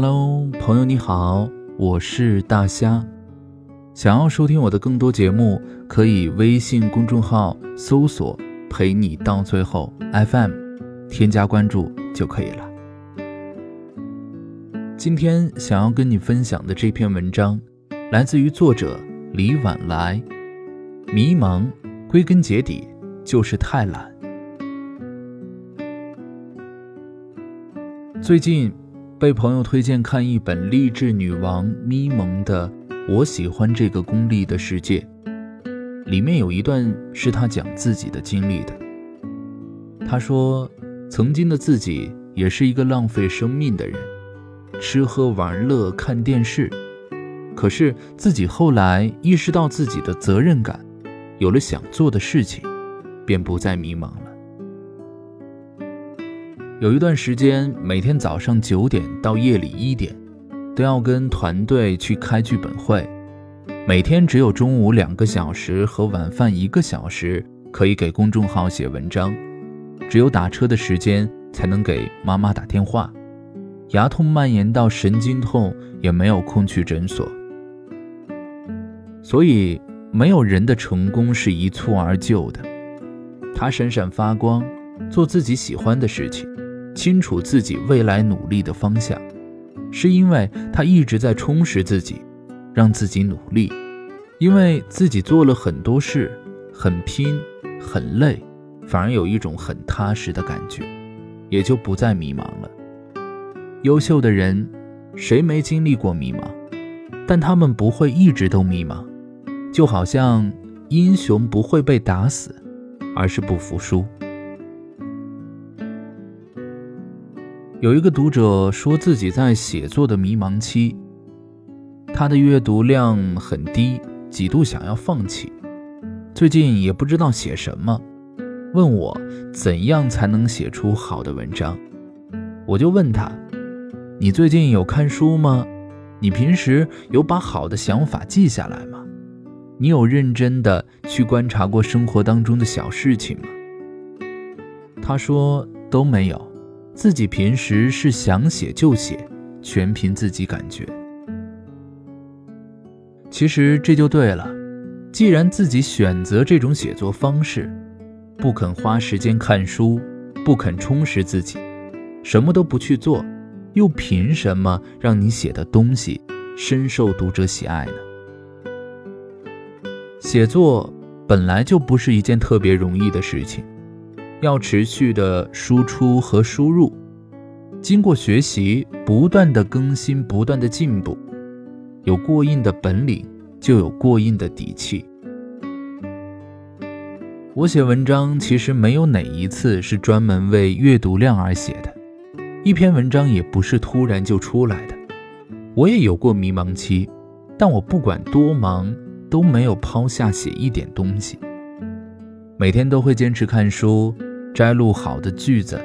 Hello，朋友你好，我是大虾。想要收听我的更多节目，可以微信公众号搜索“陪你到最后 FM”，添加关注就可以了。今天想要跟你分享的这篇文章，来自于作者李晚来。迷茫，归根结底就是太懒。最近。被朋友推荐看一本励志女王咪蒙的《我喜欢这个功利的世界》，里面有一段是她讲自己的经历的。她说，曾经的自己也是一个浪费生命的人，吃喝玩乐看电视。可是自己后来意识到自己的责任感，有了想做的事情，便不再迷茫了。有一段时间，每天早上九点到夜里一点，都要跟团队去开剧本会。每天只有中午两个小时和晚饭一个小时可以给公众号写文章，只有打车的时间才能给妈妈打电话。牙痛蔓延到神经痛，也没有空去诊所。所以，没有人的成功是一蹴而就的。他闪闪发光，做自己喜欢的事情。清楚自己未来努力的方向，是因为他一直在充实自己，让自己努力，因为自己做了很多事，很拼，很累，反而有一种很踏实的感觉，也就不再迷茫了。优秀的人，谁没经历过迷茫？但他们不会一直都迷茫，就好像英雄不会被打死，而是不服输。有一个读者说自己在写作的迷茫期，他的阅读量很低，几度想要放弃。最近也不知道写什么，问我怎样才能写出好的文章。我就问他：“你最近有看书吗？你平时有把好的想法记下来吗？你有认真的去观察过生活当中的小事情吗？”他说：“都没有。”自己平时是想写就写，全凭自己感觉。其实这就对了，既然自己选择这种写作方式，不肯花时间看书，不肯充实自己，什么都不去做，又凭什么让你写的东西深受读者喜爱呢？写作本来就不是一件特别容易的事情。要持续的输出和输入，经过学习，不断的更新，不断的进步，有过硬的本领，就有过硬的底气。我写文章其实没有哪一次是专门为阅读量而写的，一篇文章也不是突然就出来的。我也有过迷茫期，但我不管多忙，都没有抛下写一点东西，每天都会坚持看书。摘录好的句子，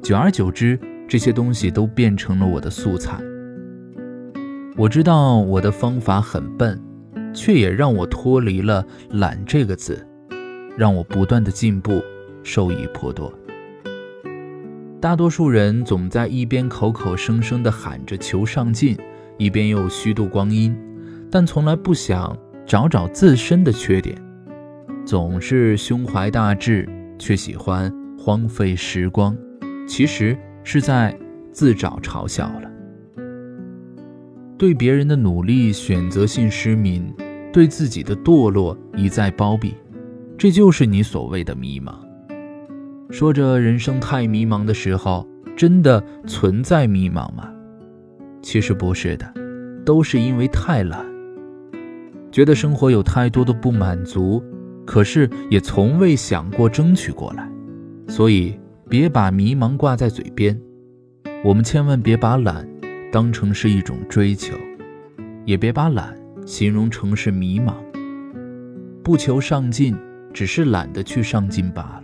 久而久之，这些东西都变成了我的素材。我知道我的方法很笨，却也让我脱离了“懒”这个字，让我不断的进步，受益颇多。大多数人总在一边口口声声的喊着求上进，一边又虚度光阴，但从来不想找找自身的缺点，总是胸怀大志。却喜欢荒废时光，其实是在自找嘲笑了。对别人的努力选择性失明，对自己的堕落一再包庇，这就是你所谓的迷茫。说着人生太迷茫的时候，真的存在迷茫吗？其实不是的，都是因为太懒，觉得生活有太多的不满足。可是也从未想过争取过来，所以别把迷茫挂在嘴边，我们千万别把懒当成是一种追求，也别把懒形容成是迷茫。不求上进，只是懒得去上进罢了。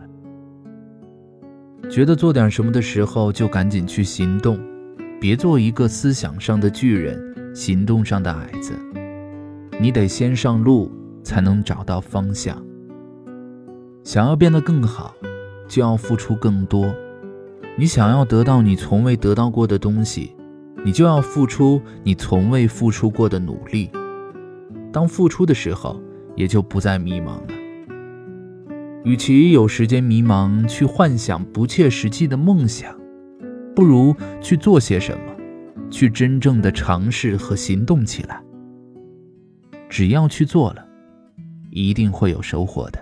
觉得做点什么的时候，就赶紧去行动，别做一个思想上的巨人，行动上的矮子。你得先上路，才能找到方向。想要变得更好，就要付出更多。你想要得到你从未得到过的东西，你就要付出你从未付出过的努力。当付出的时候，也就不再迷茫了。与其有时间迷茫去幻想不切实际的梦想，不如去做些什么，去真正的尝试和行动起来。只要去做了，一定会有收获的。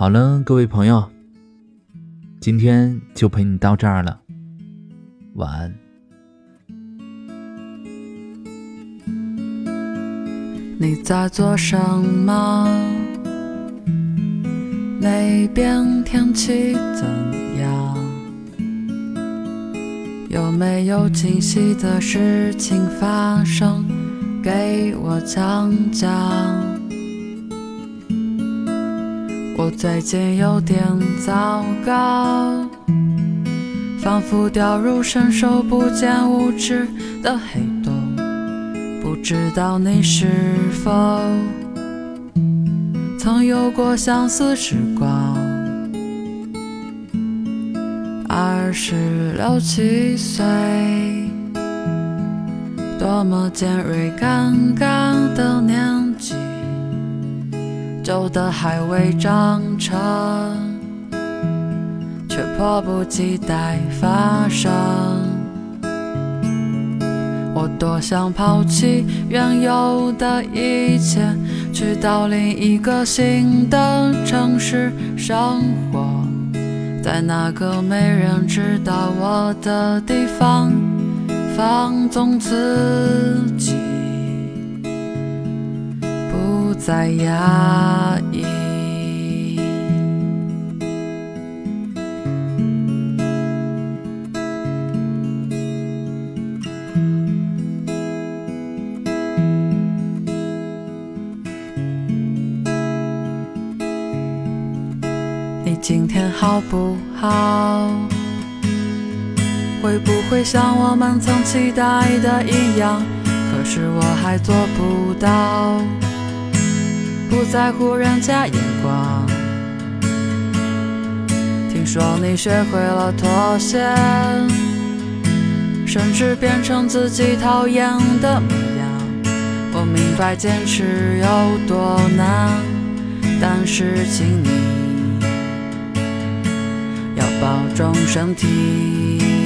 好了，各位朋友，今天就陪你到这儿了，晚安。你在做什么？那边天气怎样？有没有惊喜的事情发生？给我讲讲。我最近有点糟糕，仿佛掉入伸手不见五指的黑洞。不知道你是否曾有过相似时光？二十六七岁，多么尖锐尴尬的年纪，有的还未长成，却迫不及待发生。我多想抛弃原有的一切，去到另一个新的城市生活，在那个没人知道我的地方放纵自己，在压抑。你今天好不好？会不会像我们曾期待的一样？可是我还做不到，不在乎人家眼光。听说你学会了妥协，甚至变成自己讨厌的模样。我明白坚持有多难，但是请你要。保重身体。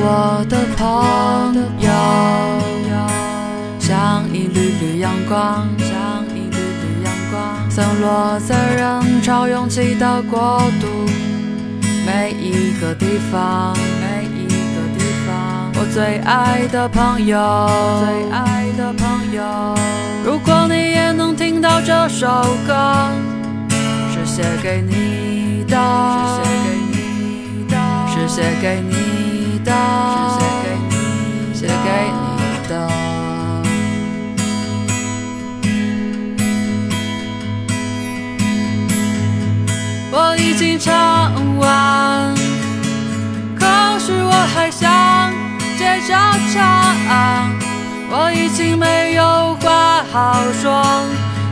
我的朋友，像一缕缕阳光，像一缕缕阳光，散落在人潮拥挤的国度。每一个地方，每一个地方，我最爱的朋友，最爱的朋友。如果你也能听到这首歌，是写给你的，是写给你的，是写给你经唱。完，可是我还想接着唱。我已经没有话好说，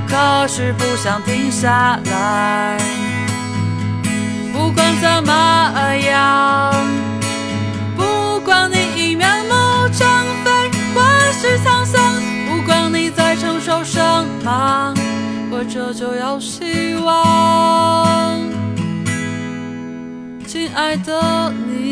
可是不想停下来。不管怎么样，不管你已面目全非或是沧桑，不管你在承受什么，我这就有希望。爱的你，